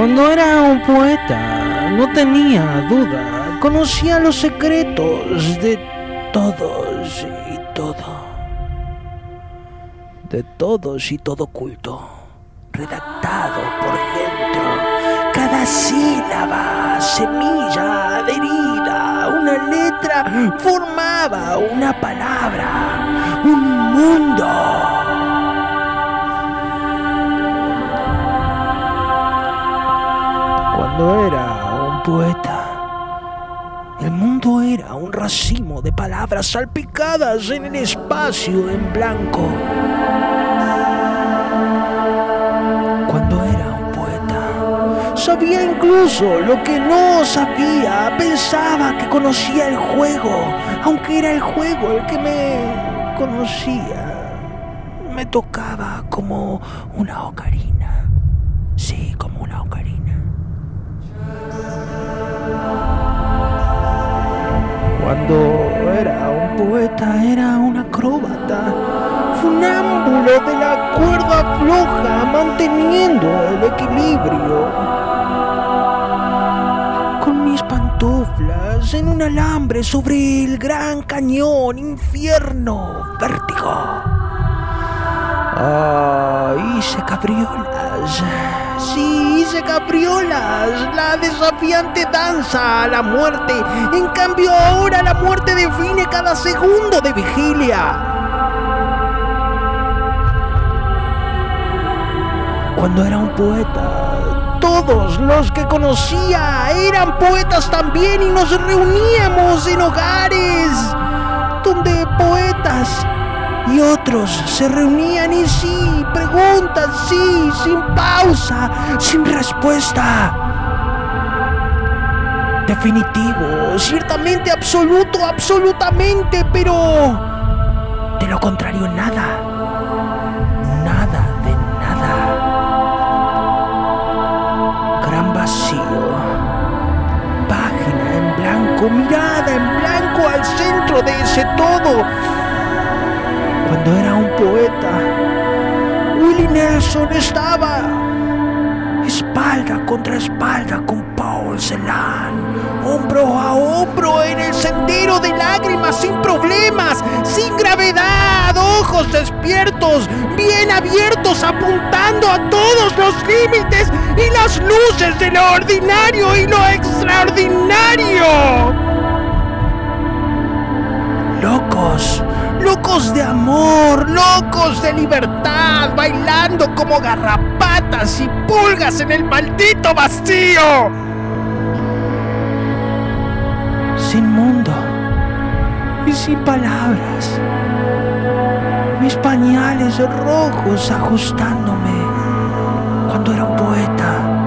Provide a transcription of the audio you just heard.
Cuando era un poeta, no tenía duda, conocía los secretos de todos y todo. De todos y todo culto, redactado por dentro, cada sílaba, semilla adherida, una letra formaba una palabra, el mundo era un racimo de palabras salpicadas en el espacio en blanco. Cuando era un poeta, sabía incluso lo que no sabía, pensaba que conocía el juego, aunque era el juego el que me conocía. Me tocaba como una ocarina, Cuando era un poeta era un acróbata, funámbulo de la cuerda floja, manteniendo el equilibrio. Con mis pantuflas en un alambre sobre el gran cañón, infierno, vértigo. Ah, hice cabriolas. Sí, hice cabriolas. La desafiante danza a la muerte. En cambio, ahora la muerte define cada segundo de vigilia. Cuando era un poeta, todos los que conocía eran poetas también y nos reuníamos en hogares donde poetas y otros se reunían y sí, preguntas, sí, sin pausa, sin respuesta. Definitivo, ciertamente absoluto, absolutamente, pero de lo contrario nada. Nada de nada. Gran vacío. Página en blanco, mirada en blanco al centro de ese todo cuando era un poeta, Willie Nelson estaba espalda contra espalda con Paul Celan, hombro a hombro en el sendero de lágrimas, sin problemas, sin gravedad, ojos despiertos, bien abiertos, apuntando a todos los límites y las luces de lo ordinario y lo extraordinario. Locos locos de amor, locos de libertad, bailando como garrapatas y pulgas en el maldito vacío. Sin mundo y sin palabras. Mis pañales rojos ajustándome cuando era un poeta.